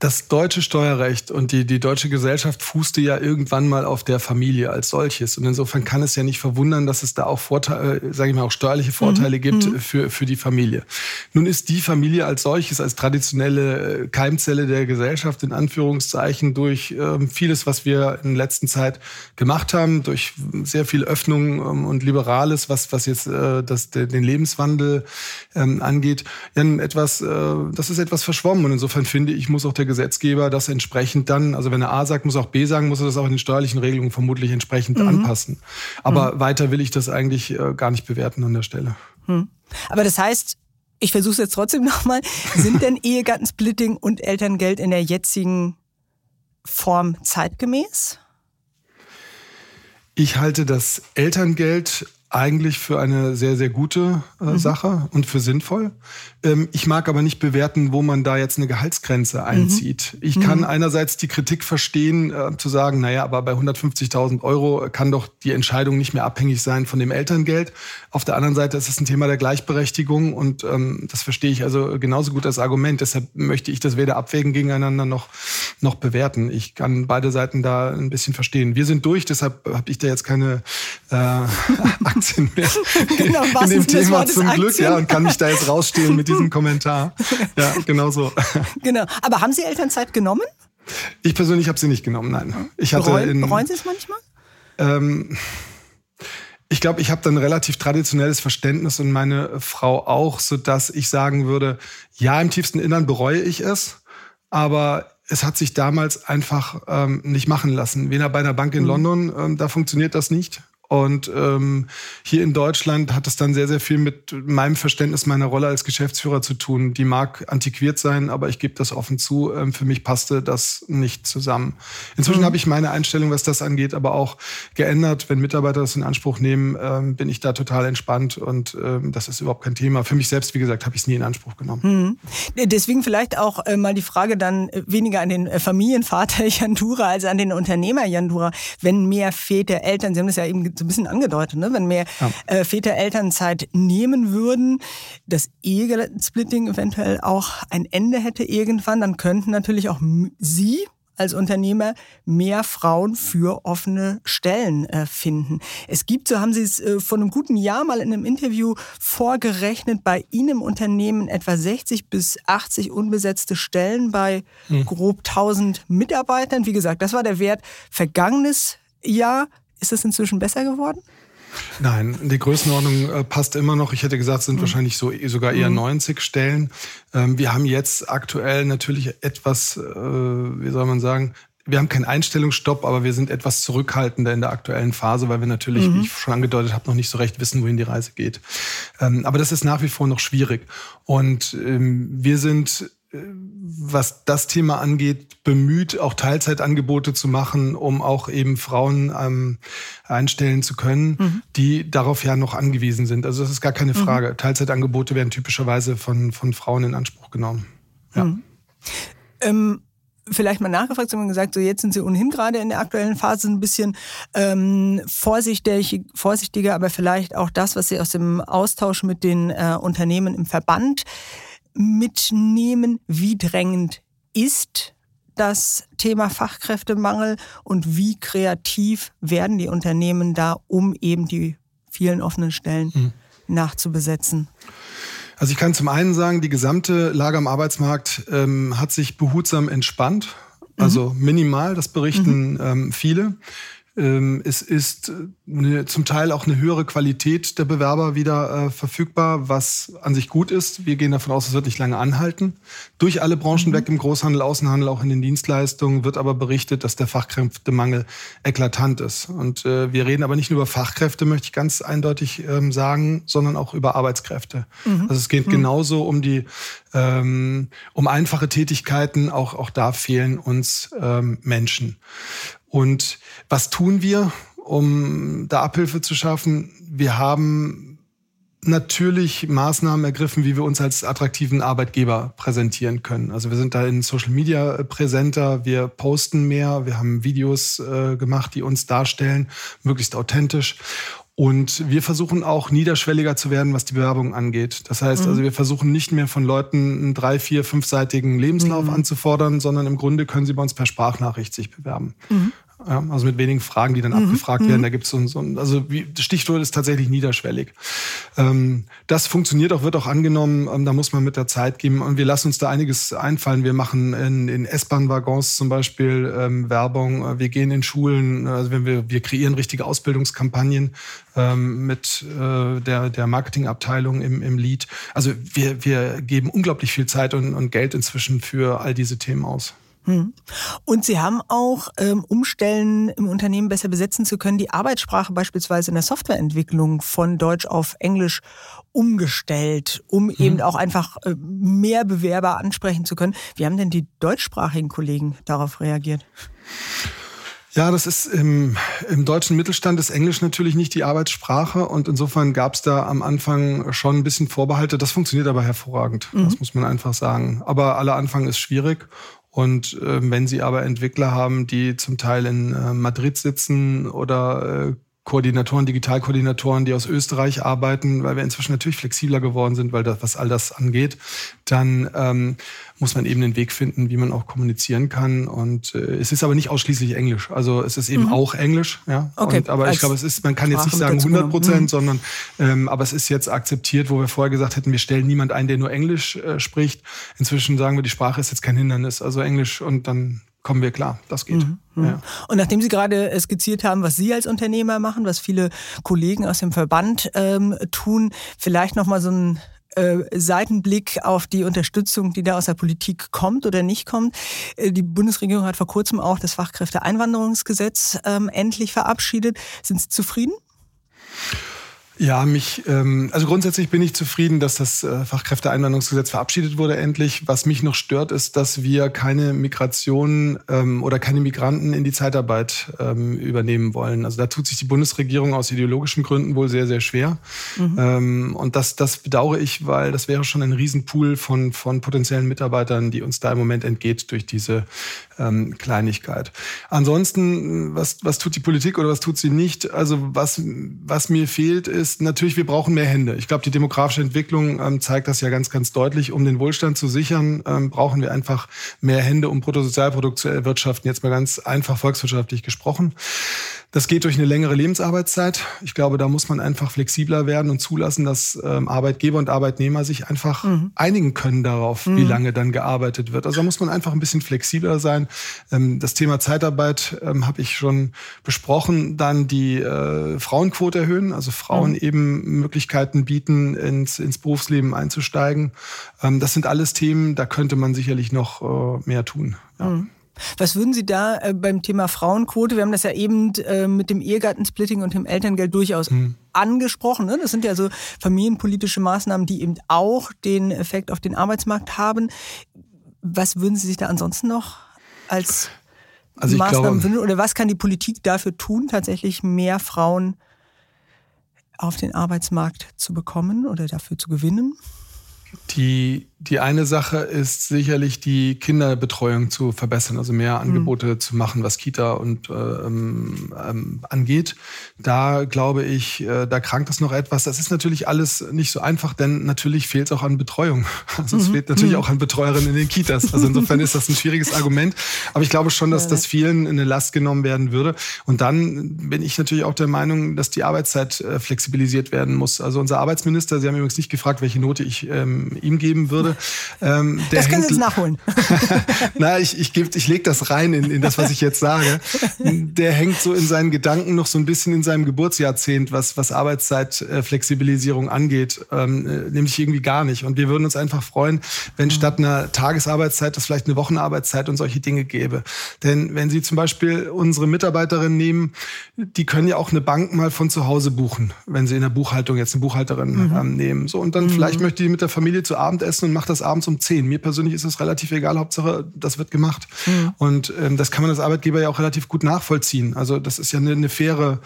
das deutsche Steuerrecht und die, die deutsche Gesellschaft fußte ja irgendwann mal auf der Familie als solches. Und insofern kann es ja nicht verwundern, dass es da auch Vorteile, äh, sage ich mal, auch steuerliche Vorteile mhm. gibt mhm. für, für die Familie. Nun ist die Familie als solches, als traditionelle äh, Keimzelle der Gesellschaft, in Anführungszeichen, durch ähm, vieles, was wir in der letzten Zeit gemacht haben, durch sehr viel Öffnung ähm, und Liberales, was, was jetzt äh, das, den Lebenswandel ähm, angeht, ja, etwas, äh, das ist etwas verschwommen. Und insofern finde ich, muss auch der Gesetzgeber das entsprechend dann, also wenn er A sagt, muss auch B sagen, muss er das auch in den steuerlichen Regelungen vermutlich entsprechend mhm. anpassen. Aber mhm. weiter will ich das eigentlich äh, gar nicht bewerten an der Stelle. Mhm. Aber das heißt, ich versuche es jetzt trotzdem nochmal, sind denn Ehegattensplitting und Elterngeld in der jetzigen Form zeitgemäß? Ich halte das Elterngeld eigentlich für eine sehr, sehr gute äh, mhm. Sache und für sinnvoll. Ähm, ich mag aber nicht bewerten, wo man da jetzt eine Gehaltsgrenze mhm. einzieht. Mhm. Ich kann mhm. einerseits die Kritik verstehen, äh, zu sagen, naja, aber bei 150.000 Euro kann doch die Entscheidung nicht mehr abhängig sein von dem Elterngeld. Auf der anderen Seite ist es ein Thema der Gleichberechtigung und ähm, das verstehe ich also genauso gut als Argument. Deshalb möchte ich das weder abwägen gegeneinander noch, noch bewerten. Ich kann beide Seiten da ein bisschen verstehen. Wir sind durch, deshalb habe ich da jetzt keine äh, Aktien mehr genau, in dem Thema zum Glück, Aktien? ja, und kann mich da jetzt rausstehen mit diesem Kommentar. Ja, genau so. Genau. Aber haben Sie Elternzeit genommen? Ich persönlich habe sie nicht genommen, nein. Ich hatte bereuen, in, bereuen Sie es manchmal? Ähm, ich glaube, ich habe dann relativ traditionelles Verständnis und meine Frau auch, so dass ich sagen würde, ja, im tiefsten Innern bereue ich es, aber es hat sich damals einfach ähm, nicht machen lassen. Weder bei einer Bank in mhm. London, ähm, da funktioniert das nicht. Und ähm, hier in Deutschland hat es dann sehr, sehr viel mit meinem Verständnis meiner Rolle als Geschäftsführer zu tun. Die mag antiquiert sein, aber ich gebe das offen zu. Ähm, für mich passte das nicht zusammen. Inzwischen mhm. habe ich meine Einstellung, was das angeht, aber auch geändert. Wenn Mitarbeiter das in Anspruch nehmen, ähm, bin ich da total entspannt und ähm, das ist überhaupt kein Thema. Für mich selbst, wie gesagt, habe ich es nie in Anspruch genommen. Mhm. Deswegen vielleicht auch äh, mal die Frage dann äh, weniger an den äh, Familienvater Jan Dura als an den Unternehmer Jan Dura. Wenn mehr Väter, Eltern, Sie haben das ja eben so ein bisschen angedeutet, ne? wenn mehr ja. äh, Väter Elternzeit nehmen würden, das Ehesplitting eventuell auch ein Ende hätte irgendwann, dann könnten natürlich auch Sie als Unternehmer mehr Frauen für offene Stellen äh, finden. Es gibt, so haben Sie es äh, vor einem guten Jahr mal in einem Interview vorgerechnet, bei Ihnen im Unternehmen etwa 60 bis 80 unbesetzte Stellen bei hm. grob 1000 Mitarbeitern. Wie gesagt, das war der Wert vergangenes Jahr. Ist das inzwischen besser geworden? Nein, die Größenordnung äh, passt immer noch. Ich hätte gesagt, es sind mhm. wahrscheinlich so sogar eher mhm. 90 Stellen. Ähm, wir haben jetzt aktuell natürlich etwas, äh, wie soll man sagen, wir haben keinen Einstellungsstopp, aber wir sind etwas zurückhaltender in der aktuellen Phase, weil wir natürlich, mhm. wie ich schon angedeutet habe, noch nicht so recht wissen, wohin die Reise geht. Ähm, aber das ist nach wie vor noch schwierig. Und ähm, wir sind was das Thema angeht, bemüht, auch Teilzeitangebote zu machen, um auch eben Frauen ähm, einstellen zu können, mhm. die darauf ja noch angewiesen sind. Also das ist gar keine mhm. Frage. Mhm. Teilzeitangebote werden typischerweise von, von Frauen in Anspruch genommen. Ja. Mhm. Ähm vielleicht mal nachgefragt, Sie haben gesagt, so jetzt sind Sie ohnehin gerade in der aktuellen Phase ein bisschen ähm, vorsichtig, vorsichtiger, aber vielleicht auch das, was Sie aus dem Austausch mit den äh, Unternehmen im Verband mitnehmen, wie drängend ist das Thema Fachkräftemangel und wie kreativ werden die Unternehmen da, um eben die vielen offenen Stellen mhm. nachzubesetzen? Also ich kann zum einen sagen, die gesamte Lage am Arbeitsmarkt ähm, hat sich behutsam entspannt. Also mhm. minimal, das berichten mhm. ähm, viele. Ähm, es ist eine, zum Teil auch eine höhere Qualität der Bewerber wieder äh, verfügbar, was an sich gut ist. Wir gehen davon aus, es wird nicht lange anhalten. Durch alle Branchen mhm. weg im Großhandel, Außenhandel, auch in den Dienstleistungen wird aber berichtet, dass der Fachkräftemangel eklatant ist. Und äh, wir reden aber nicht nur über Fachkräfte, möchte ich ganz eindeutig ähm, sagen, sondern auch über Arbeitskräfte. Mhm. Also es geht mhm. genauso um die ähm, um einfache Tätigkeiten. Auch auch da fehlen uns ähm, Menschen. Und was tun wir, um da Abhilfe zu schaffen? Wir haben natürlich Maßnahmen ergriffen, wie wir uns als attraktiven Arbeitgeber präsentieren können. Also wir sind da in Social Media präsenter, wir posten mehr, wir haben Videos äh, gemacht, die uns darstellen, möglichst authentisch. Und wir versuchen auch niederschwelliger zu werden, was die Bewerbung angeht. Das heißt, mhm. also wir versuchen nicht mehr von Leuten einen drei, vier, fünfseitigen Lebenslauf mhm. anzufordern, sondern im Grunde können sie bei uns per Sprachnachricht sich bewerben. Mhm. Ja, also mit wenigen Fragen, die dann mhm. abgefragt werden. Mhm. Da gibt es so, so also wie, Stichwort ist tatsächlich niederschwellig. Ähm, das funktioniert auch, wird auch angenommen. Ähm, da muss man mit der Zeit geben. Und wir lassen uns da einiges einfallen. Wir machen in, in S-Bahn-Waggons zum Beispiel ähm, Werbung. Wir gehen in Schulen. Also wenn wir, wir kreieren richtige Ausbildungskampagnen ähm, mit äh, der, der Marketingabteilung im, im Lead. Also wir, wir geben unglaublich viel Zeit und, und Geld inzwischen für all diese Themen aus. Hm. Und Sie haben auch, ähm, um Stellen im Unternehmen besser besetzen zu können, die Arbeitssprache beispielsweise in der Softwareentwicklung von Deutsch auf Englisch umgestellt, um hm. eben auch einfach äh, mehr Bewerber ansprechen zu können. Wie haben denn die deutschsprachigen Kollegen darauf reagiert? Ja, das ist im, im deutschen Mittelstand ist Englisch natürlich nicht die Arbeitssprache und insofern gab es da am Anfang schon ein bisschen Vorbehalte. Das funktioniert aber hervorragend, mhm. das muss man einfach sagen. Aber aller Anfang ist schwierig und äh, wenn Sie aber Entwickler haben, die zum Teil in äh, Madrid sitzen oder äh, Koordinatoren, Digitalkoordinatoren, die aus Österreich arbeiten, weil wir inzwischen natürlich flexibler geworden sind, weil das, was all das angeht, dann ähm, muss man eben den Weg finden, wie man auch kommunizieren kann. Und äh, es ist aber nicht ausschließlich Englisch. Also es ist eben mhm. auch Englisch, ja. Okay. Und, aber ich glaube, es ist, man kann Sprache jetzt nicht sagen 100 Prozent, mhm. sondern ähm, aber es ist jetzt akzeptiert, wo wir vorher gesagt hätten, wir stellen niemand ein, der nur Englisch äh, spricht. Inzwischen sagen wir, die Sprache ist jetzt kein Hindernis. Also Englisch und dann kommen wir klar, das geht. Mhm, mhm. Ja. Und nachdem Sie gerade skizziert haben, was Sie als Unternehmer machen, was viele Kollegen aus dem Verband ähm, tun, vielleicht nochmal so ein äh, Seitenblick auf die Unterstützung, die da aus der Politik kommt oder nicht kommt. Äh, die Bundesregierung hat vor kurzem auch das Fachkräfteeinwanderungsgesetz ähm, endlich verabschiedet. Sind Sie zufrieden? Ja, mich, ähm, also grundsätzlich bin ich zufrieden, dass das äh, Fachkräfteeinwanderungsgesetz verabschiedet wurde endlich. Was mich noch stört, ist, dass wir keine Migration ähm, oder keine Migranten in die Zeitarbeit ähm, übernehmen wollen. Also da tut sich die Bundesregierung aus ideologischen Gründen wohl sehr, sehr schwer. Mhm. Ähm, und das, das bedauere ich, weil das wäre schon ein Riesenpool von, von potenziellen Mitarbeitern, die uns da im Moment entgeht durch diese ähm, Kleinigkeit. Ansonsten, was, was tut die Politik oder was tut sie nicht? Also was, was mir fehlt, ist, ist natürlich, wir brauchen mehr Hände. Ich glaube, die demografische Entwicklung ähm, zeigt das ja ganz, ganz deutlich. Um den Wohlstand zu sichern, ähm, brauchen wir einfach mehr Hände, um Bruttosozialprodukt zu erwirtschaften. Jetzt mal ganz einfach volkswirtschaftlich gesprochen. Das geht durch eine längere Lebensarbeitszeit. Ich glaube, da muss man einfach flexibler werden und zulassen, dass ähm, Arbeitgeber und Arbeitnehmer sich einfach mhm. einigen können darauf, mhm. wie lange dann gearbeitet wird. Also da muss man einfach ein bisschen flexibler sein. Ähm, das Thema Zeitarbeit ähm, habe ich schon besprochen. Dann die äh, Frauenquote erhöhen, also Frauen mhm. eben Möglichkeiten bieten, ins, ins Berufsleben einzusteigen. Ähm, das sind alles Themen, da könnte man sicherlich noch äh, mehr tun. Ja. Mhm. Was würden Sie da äh, beim Thema Frauenquote, wir haben das ja eben äh, mit dem Ehegattensplitting und dem Elterngeld durchaus hm. angesprochen. Ne? Das sind ja so familienpolitische Maßnahmen, die eben auch den Effekt auf den Arbeitsmarkt haben. Was würden Sie sich da ansonsten noch als also Maßnahmen wünschen? Oder was kann die Politik dafür tun, tatsächlich mehr Frauen auf den Arbeitsmarkt zu bekommen oder dafür zu gewinnen? Die, die eine Sache ist sicherlich die Kinderbetreuung zu verbessern, also mehr mhm. Angebote mhm. zu machen, was Kita und äh, ähm, ähm, angeht. Da glaube ich, äh, da krankt es noch etwas. Das ist natürlich alles nicht so einfach, denn natürlich fehlt es auch an Betreuung. Also mhm. es fehlt natürlich mhm. auch an Betreuerinnen in den Kitas. Also insofern ist das ein schwieriges Argument. Aber ich glaube schon, dass das vielen in eine Last genommen werden würde. Und dann bin ich natürlich auch der Meinung, dass die Arbeitszeit äh, flexibilisiert werden muss. Also unser Arbeitsminister, Sie haben übrigens nicht gefragt, welche Note ich ähm, ihm geben würde. Ähm, das können Sie jetzt nachholen. Na, ich, ich, geb, ich lege das rein in, in das, was ich jetzt sage. Der hängt so in seinen Gedanken noch so ein bisschen in seinem Geburtsjahrzehnt, was, was Arbeitszeitflexibilisierung angeht, ähm, äh, nämlich irgendwie gar nicht. Und wir würden uns einfach freuen, wenn mhm. statt einer Tagesarbeitszeit das vielleicht eine Wochenarbeitszeit und solche Dinge gäbe. Denn wenn Sie zum Beispiel unsere Mitarbeiterinnen nehmen, die können ja auch eine Bank mal von zu Hause buchen, wenn sie in der Buchhaltung jetzt eine Buchhalterin mhm. ähm, nehmen. So, und dann mhm. vielleicht möchte die mit der Familie zu Abend essen und macht das abends um 10. Mir persönlich ist das relativ egal, Hauptsache, das wird gemacht. Mhm. Und ähm, das kann man als Arbeitgeber ja auch relativ gut nachvollziehen. Also das ist ja eine, eine faire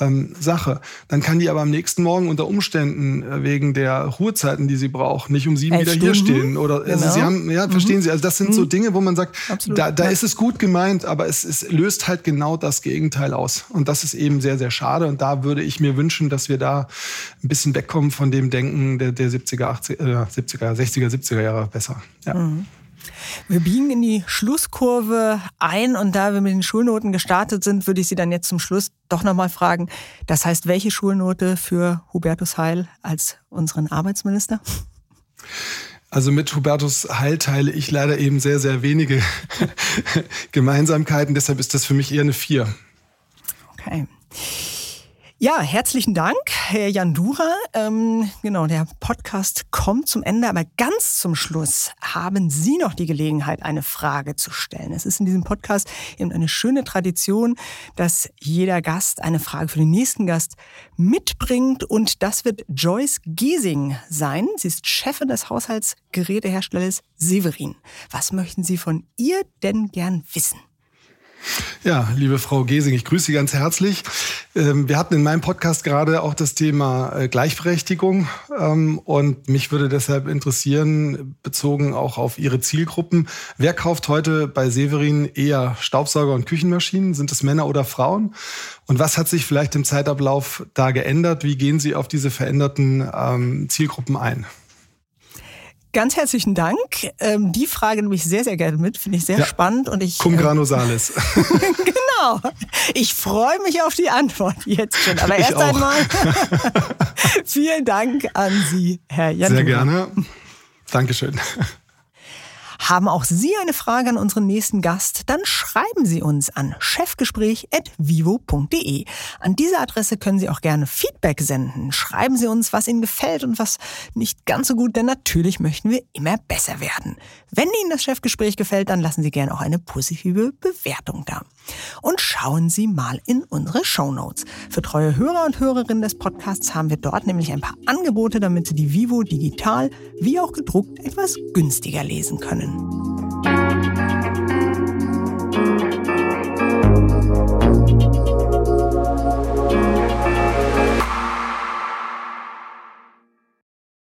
ähm, Sache. Dann kann die aber am nächsten Morgen unter Umständen äh, wegen der Ruhezeiten, die sie braucht, nicht um sieben Elf wieder Stunden. hier stehen. Oder genau. also sie haben, ja, verstehen mhm. Sie, also das sind mhm. so Dinge, wo man sagt, Absolut. da, da ja. ist es gut gemeint, aber es, es löst halt genau das Gegenteil aus. Und das ist eben sehr, sehr schade. Und da würde ich mir wünschen, dass wir da ein bisschen wegkommen von dem Denken der, der 70er, 80, äh, 70er, 60er, 70er Jahre besser. Ja. Mhm. Wir biegen in die Schlusskurve ein und da wir mit den Schulnoten gestartet sind, würde ich Sie dann jetzt zum Schluss doch nochmal fragen. Das heißt, welche Schulnote für Hubertus Heil als unseren Arbeitsminister? Also mit Hubertus Heil teile ich leider eben sehr, sehr wenige Gemeinsamkeiten. Deshalb ist das für mich eher eine Vier. Okay. Ja, herzlichen Dank, Herr Jandura. Ähm, genau, der Podcast kommt zum Ende, aber ganz zum Schluss haben Sie noch die Gelegenheit, eine Frage zu stellen. Es ist in diesem Podcast eben eine schöne Tradition, dass jeder Gast eine Frage für den nächsten Gast mitbringt und das wird Joyce Giesing sein. Sie ist Chefin des Haushaltsgeräteherstellers Severin. Was möchten Sie von ihr denn gern wissen? Ja, liebe Frau Gesing, ich grüße Sie ganz herzlich. Ähm, wir hatten in meinem Podcast gerade auch das Thema äh, Gleichberechtigung ähm, und mich würde deshalb interessieren, bezogen auch auf Ihre Zielgruppen, wer kauft heute bei Severin eher Staubsauger und Küchenmaschinen? Sind es Männer oder Frauen? Und was hat sich vielleicht im Zeitablauf da geändert? Wie gehen Sie auf diese veränderten ähm, Zielgruppen ein? Ganz herzlichen Dank. Ähm, die Frage nehme ich sehr, sehr gerne mit, finde ich sehr ja. spannend. Und ich, Cum grano salis. genau. Ich freue mich auf die Antwort jetzt schon. Aber erst einmal vielen Dank an Sie, Herr Jan. Sehr gerne. Dankeschön. Haben auch Sie eine Frage an unseren nächsten Gast? Dann schreiben Sie uns an chefgespräch.vivo.de. An diese Adresse können Sie auch gerne Feedback senden. Schreiben Sie uns, was Ihnen gefällt und was nicht ganz so gut, denn natürlich möchten wir immer besser werden. Wenn Ihnen das Chefgespräch gefällt, dann lassen Sie gerne auch eine positive Bewertung da. Und schauen Sie mal in unsere Show Notes. Für treue Hörer und Hörerinnen des Podcasts haben wir dort nämlich ein paar Angebote, damit Sie die Vivo digital wie auch gedruckt etwas günstiger lesen können.